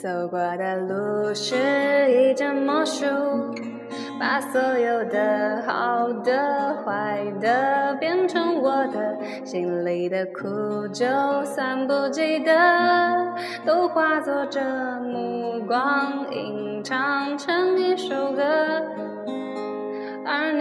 走过的路是一阵魔术，把所有的好的、坏的变成我的心里的苦，就算不记得，都化作这目光，吟唱成一首歌。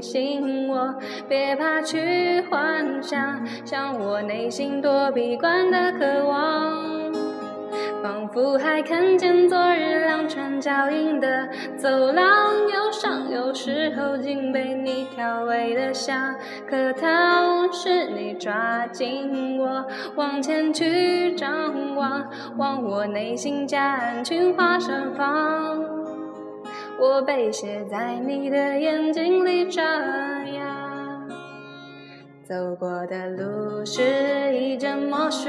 提醒我别怕去幻想，像我内心多闭关的渴望。仿佛还看见昨日两串脚印的走廊，忧伤有时候竟被你调味的像颗糖，是你抓紧我往前去张望，望我内心夹岸群花盛放，我被写在你的眼睛里眨呀，走过的路是一阵魔术。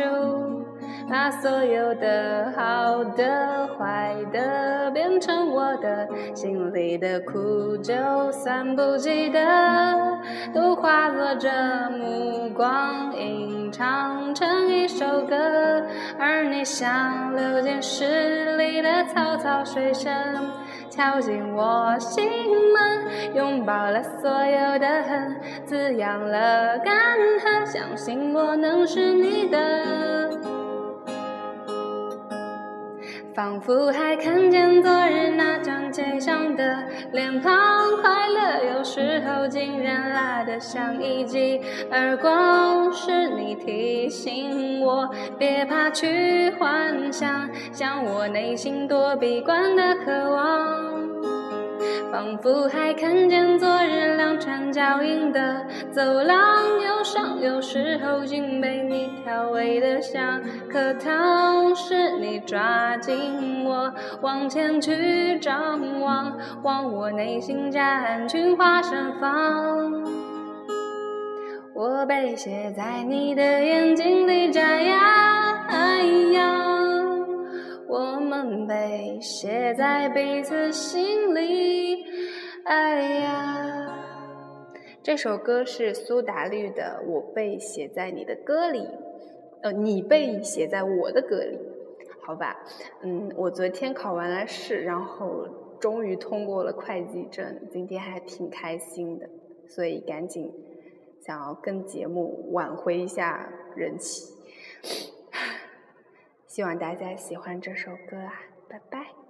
把所有的好的、坏的变成我的心里的苦，就算不记得，都化作这目光，吟唱成一首歌。而你像流进诗里的草草水声，敲进我心门，拥抱了所有的恨，滋养了干涸，相信我能是你的。仿佛还看见昨日那张街上的脸庞，快乐有时候竟然辣得像一记耳光。是你提醒我别怕去幻想，像我内心多闭关的渴望。仿佛还看见昨日两串脚印的走廊，忧伤有时候竟被你调味的像颗糖。是你抓紧我往前去张望，望我内心夹岸群花盛放。我被写在你的眼睛里眨呀。我们被写在彼此心里，哎呀！这首歌是苏打绿的《我被写在你的歌里》，呃，你被写在我的歌里，好吧？嗯，我昨天考完了试，然后终于通过了会计证，今天还挺开心的，所以赶紧想要跟节目挽回一下人气。希望大家喜欢这首歌啊，拜拜。